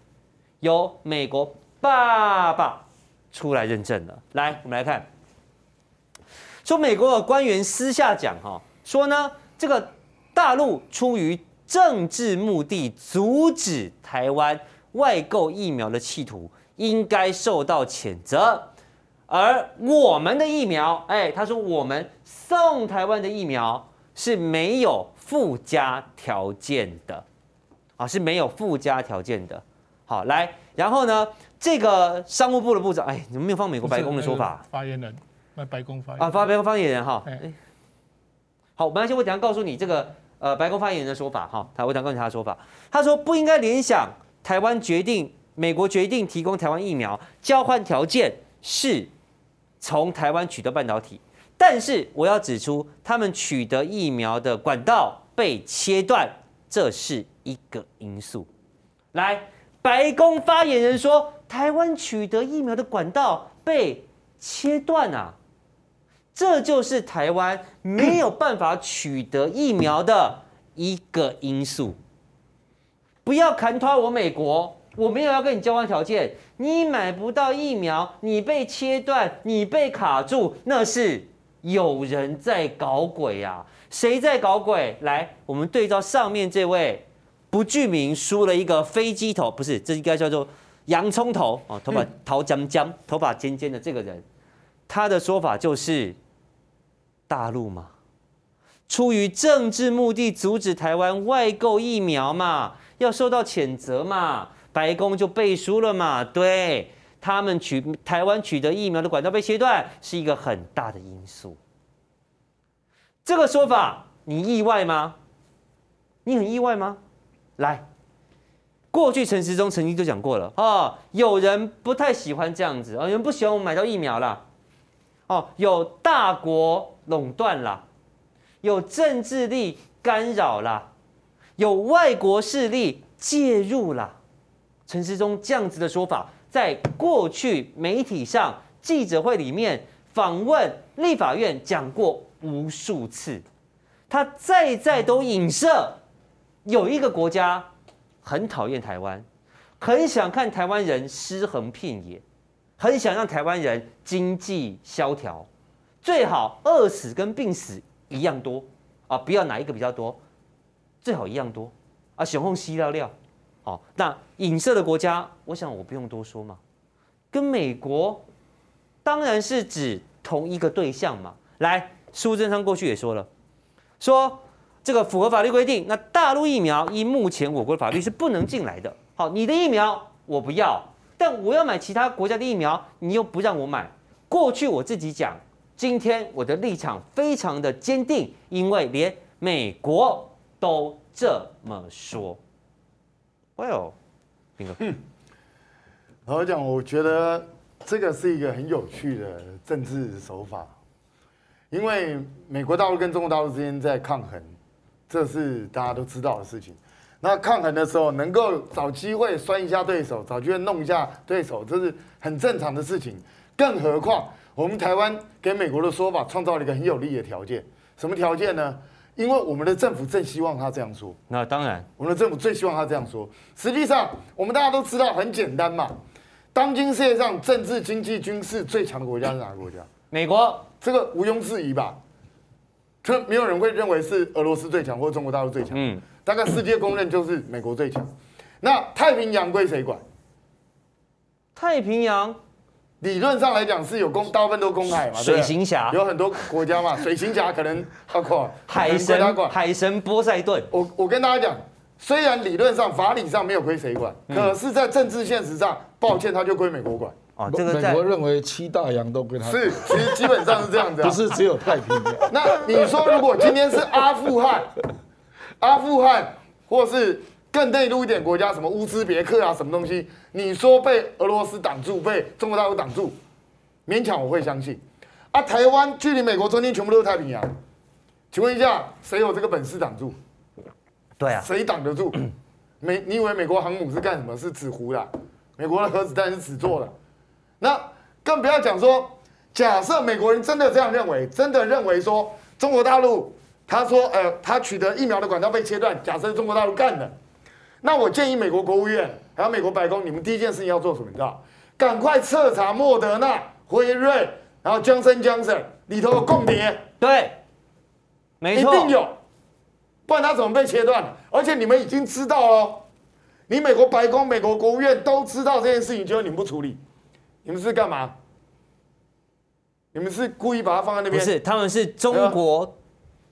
由美国爸爸。出来认证了。来，我们来看，说美国的官员私下讲哈，说呢，这个大陆出于政治目的阻止台湾外购疫苗的企图，应该受到谴责。而我们的疫苗，哎，他说我们送台湾的疫苗是没有附加条件的，啊，是没有附加条件的。好，来，然后呢？这个商务部的部长，哎，你们没有放美国白宫的说法？发言人，那白宫发言啊，发白宫发言人哈。哎，好，没关系，我等下告诉你这个呃白宫发言人的说法哈。他我等下告诉你他的说法。他说不应该联想台湾决定，美国决定提供台湾疫苗，交换条件是从台湾取得半导体，但是我要指出，他们取得疫苗的管道被切断，这是一个因素。来。白宫发言人说，台湾取得疫苗的管道被切断啊，这就是台湾没有办法取得疫苗的一个因素。不要砍拖我美国，我没有要跟你交换条件，你买不到疫苗，你被切断，你被卡住，那是有人在搞鬼呀！谁在搞鬼？来，我们对照上面这位。不具名输了一个飞机头，不是，这应该叫做洋葱头哦，头发桃浆浆，头发尖尖的这个人，他的说法就是大陆嘛，出于政治目的阻止台湾外购疫苗嘛，要受到谴责嘛，白宫就背书了嘛，对他们取台湾取得疫苗的管道被切断是一个很大的因素，这个说法你意外吗？你很意外吗？来，过去陈时中曾经就讲过了哦，有人不太喜欢这样子啊，有人不喜欢我们买到疫苗了，哦，有大国垄断了，有政治力干扰了，有外国势力介入了。陈世忠这样子的说法，在过去媒体上、记者会里面、访问立法院讲过无数次，他再再都影射。有一个国家很讨厌台湾，很想看台湾人尸横遍野，很想让台湾人经济萧条，最好饿死跟病死一样多啊！不要哪一个比较多，最好一样多啊！雄厚吸料料，好，那影射的国家，我想我不用多说嘛，跟美国当然是指同一个对象嘛。来，苏贞昌过去也说了，说。这个符合法律规定，那大陆疫苗依目前我国的法律是不能进来的。好，你的疫苗我不要，但我要买其他国家的疫苗，你又不让我买。过去我自己讲，今天我的立场非常的坚定，因为连美国都这么说。Well，斌哥，嗯，老实讲，我觉得这个是一个很有趣的政治手法，因为美国大陆跟中国大陆之间在抗衡，这是大家都知道的事情。那抗衡的时候，能够找机会酸一下对手，找机会弄一下对手，这是很正常的事情。更何况。我们台湾给美国的说法创造了一个很有利的条件，什么条件呢？因为我们的政府正希望他这样说。那当然，我们的政府最希望他这样说。实际上，我们大家都知道很简单嘛。当今世界上政治、经济、军事最强的国家是哪个国家？美国，这个毋庸置疑吧？这没有人会认为是俄罗斯最强或者中国大陆最强。嗯，大概世界公认就是美国最强。那太平洋归谁管？太平洋。理论上来讲是有公，大部分都公海嘛，水行侠有很多国家嘛，水行侠可能包括海神，海神波塞顿。我我跟大家讲，虽然理论上法理上没有归谁管，可是，在政治现实上，抱歉，他就归美国管。哦，这个美国认为七大洋都归他。是，其实基本上是这样子，不是只有太平洋。那你说，如果今天是阿富汗，阿富汗，或是？更内陆一点国家，什么乌兹别克啊，什么东西？你说被俄罗斯挡住，被中国大陆挡住，勉强我会相信。啊，台湾距离美国中间全部都是太平洋，请问一下，谁有这个本事挡住？对啊，谁挡得住？美，你以为美国航母是干什么？是纸糊的？美国的核子弹是纸做的？那更不要讲说，假设美国人真的这样认为，真的认为说中国大陆，他说，呃，他取得疫苗的管道被切断，假设中国大陆干的。那我建议美国国务院还有美国白宫，你们第一件事情要做什么？你知道？赶快彻查莫德纳、辉瑞，然后江森、江森里头有共谍。对，没错，一定有，不然他怎么被切断？而且你们已经知道了，你美国白宫、美国国务院都知道这件事情，结果你们不处理，你们是干嘛？你们是故意把它放在那边？不是，他们是中国、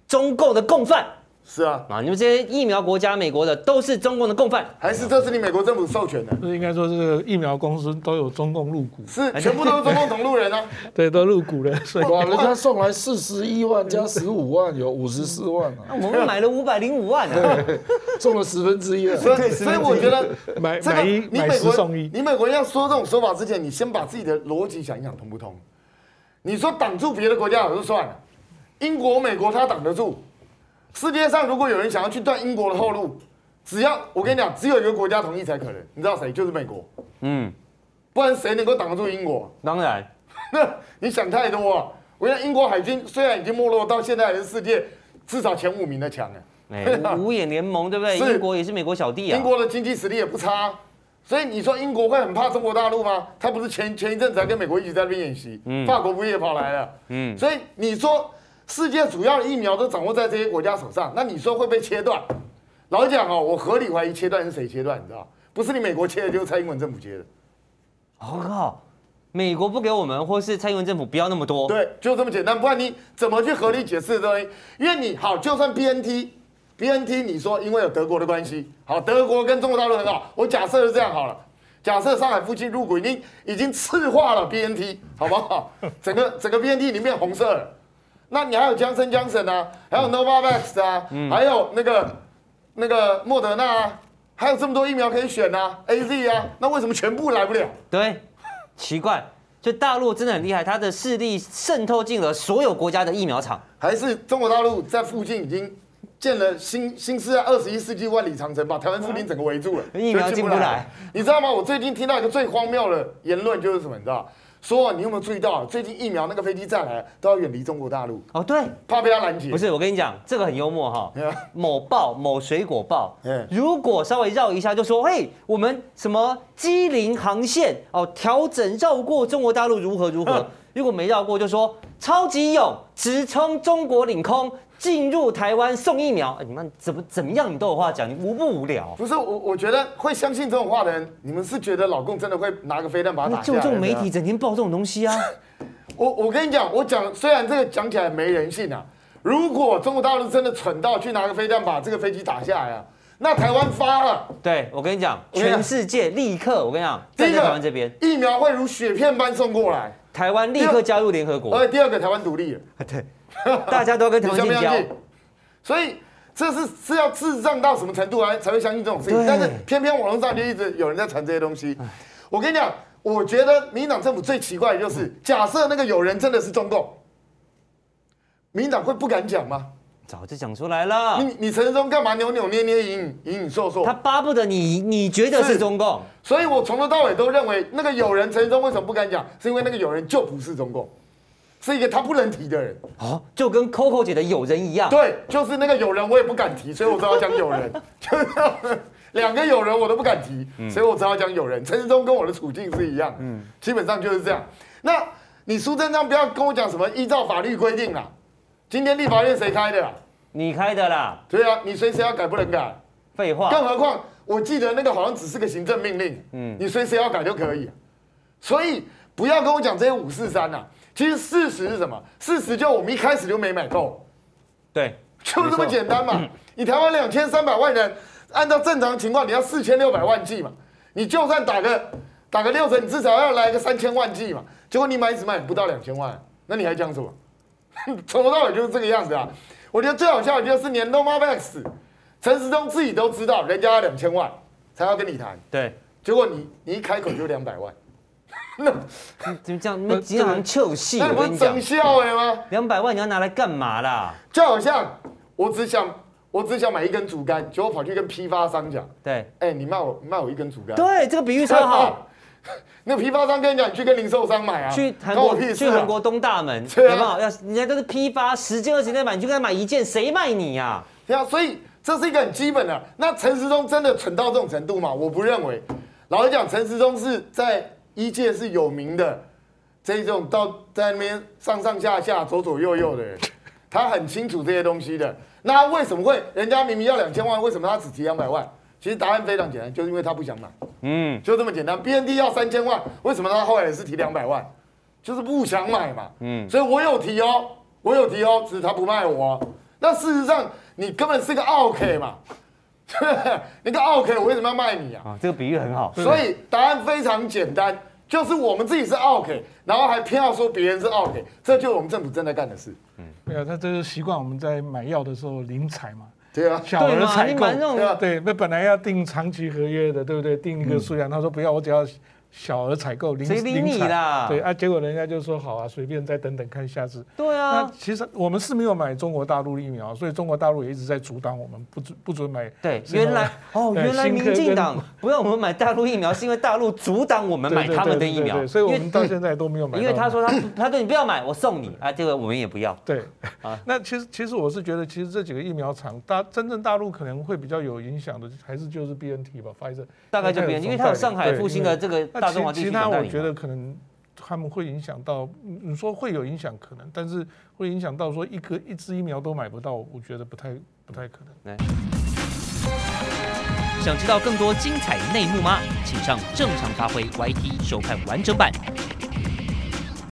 中共的共犯。是啊，啊，你们这些疫苗国家，美国的都是中共的共犯，还是这是你美国政府授权的？这应该说是疫苗公司都有中共入股，是全部都是中共同路人啊？对，都入股了。所以哇，人家送来四十一万加十五万，有五十四万啊！我们买了五百零五万啊，中了十分之一了。所以，所以我觉得 买买一买十送一。你美国人要说这种说法之前，你先把自己的逻辑想一想通不通？你说挡住别的国家也就算了，英国、美国他挡得住。世界上如果有人想要去断英国的后路，只要我跟你讲，只有一个国家同意才可能。你知道谁？就是美国。嗯，不然谁能够挡得住英国？当然，那 你想太多了！我觉得英国海军虽然已经没落，到现在还是世界至少前五名的强哎。五眼联盟对不对？英国也是美国小弟啊。英国的经济实力也不差，所以你说英国会很怕中国大陆吗？他不是前前一阵子还跟美国一起在那边演习，嗯，法国不也跑来了？嗯，所以你说。世界主要的疫苗都掌握在这些国家手上，那你说会被切断？老实讲哦，我合理怀疑切断是谁切断？你知道？不是你美国切的，就是蔡英文政府切的。我靠，美国不给我们，或是蔡英文政府不要那么多？对，就这么简单。不然你怎么去合理解释这东西？因为你好，就算 BNT，BNT 你说因为有德国的关系，好，德国跟中国大陆很好，我假设是这样好了。假设上海附近入股已经已经赤化了 BNT，好不好？整个整个 BNT 里面红色了。那你还有江森江森啊，还有 Novavax 啊，嗯、还有那个那个莫德纳啊，还有这么多疫苗可以选啊，AZ 啊，那为什么全部来不了？对，奇怪，就大陆真的很厉害，它的势力渗透进了所有国家的疫苗厂，还是中国大陆在附近已经建了新新式二十一世纪万里长城，把台湾附近整个围住了，疫苗进不来。你知道吗？我最近听到一个最荒谬的言论就是什么？你知道？说你有没有注意到，最近疫苗那个飞机再来都要远离中国大陆哦，对，怕被他拦截。不是，我跟你讲，这个很幽默哈。某报某水果报，如果稍微绕一下，就说，嘿，我们什么机灵航线哦，调整绕过中国大陆如何如何。如果没绕过，就说超级勇直冲中国领空。进入台湾送疫苗，你们怎么怎么样？你都有话讲，你无不无聊？不是我，我觉得会相信这种话的人，你们是觉得老公真的会拿个飞弹把他打下来？就这种媒体整天报这种东西啊！我我跟你讲，我讲虽然这个讲起来没人性啊，如果中国大陆真的蠢到去拿个飞弹把这个飞机打下来啊，那台湾发了。对，我跟你讲，全世界立刻，我跟你讲，在台湾这边，疫苗会如雪片般送过来。台湾立刻加入联合国。而且第二个，台湾独立了。对，大家都要跟台湾建交。所以这是是要智障到什么程度来才会相信这种事情？但是偏偏网络上就一直有人在传这些东西。我跟你讲，我觉得民进党政府最奇怪的就是，假设那个有人真的是中共，民进党会不敢讲吗？早就讲出来了。你你陈时中干嘛扭扭捏捏、隐隐隐烁烁？他巴不得你你觉得是中共，所以我从头到尾都认为那个有人陈时中为什么不敢讲？是因为那个有人就不是中共，是一个他不能提的人。哦，就跟 Coco 姐的友人一样。对，就是那个友人我也不敢提，所以我只好讲友人。就是两个友人我都不敢提，所以我只好讲友人。陈时中跟我的处境是一样，嗯，基本上就是这样。那你苏贞昌不要跟我讲什么依照法律规定啦。今天立法院谁开的啦？你开的啦。对啊，你随时要改不能改。废话。更何况，我记得那个好像只是个行政命令，嗯，你随时要改就可以。所以不要跟我讲这些五四三呐。其实事实是什么？事实就我们一开始就没买够。对，就这么简单嘛。你台湾两千三百万人，按照正常情况你要四千六百万剂嘛。你就算打个打个六折，你至少要来个三千万剂嘛。结果你买只买不到两千万，那你还讲什么？从头到尾就是这个样子啊！我觉得最好笑的就是连 Novavax，陈时中自己都知道人家要两千万才要跟你谈，对，结果你你一开口就两百万，那怎么讲？那经常臭戏，那不是整笑哎吗？两百万你要拿来干嘛啦？就好像我只想我只想买一根竹竿，结果跑去跟批发商讲，对，哎，你卖我卖我一根竹竿，对，这个比喻超好。那批发商跟你讲，你去跟零售商买啊。去韩国，啊、去韩国东大门，有没有？要人家都是批发，十件二十件买，你就跟他买一件，谁卖你呀，啊？对啊，所以这是一个很基本的。那陈时中真的蠢到这种程度吗？我不认为。老实讲，陈时中是在一届是有名的这种到在那边上上下下、左左右右的人，他很清楚这些东西的。那他为什么会？人家明明要两千万，为什么他只提两百万？其实答案非常简单，就是因为他不想买，嗯，就这么简单。B N D 要三千万，为什么他后来也是提两百万？就是不想买嘛，嗯。所以我有提哦，我有提哦，只是他不卖我。那事实上，你根本是个奥 K 嘛，你个奥 K，，我为什么要卖你啊？啊，这个比喻很好。所以答案非常简单，就是我们自己是奥客，然后还偏要说别人是奥客，这就是我们政府正在干的事。嗯，对啊，他这是习惯我们在买药的时候零采嘛。对啊，小额采购，对，那本来要订长期合约的，对不对？订一个数量，他说不要，我只要。小额采购，零零你的？对啊，结果人家就说好啊，随便再等等看下次。对啊，那其实我们是没有买中国大陆疫苗，所以中国大陆也一直在阻挡我们不准不准买。对，原来哦，原来民进党不让我们买大陆疫苗，是因为大陆阻挡我们买他们的疫苗，所以我们到现在都没有买。因为他说他他对你不要买，我送你啊，这个我们也不要。对啊，那其实其实我是觉得，其实这几个疫苗厂大真正大陆可能会比较有影响的，还是就是 BNT 吧，Pfizer 大概就 BNT，因为它有上海复兴的这个大中华地区我觉得可能他们会影响到，你说会有影响可能，但是会影响到说一颗一支疫苗都买不到，我觉得不太不太可能。想知道更多精彩内幕吗？请上正常发挥 YT 收看完整版。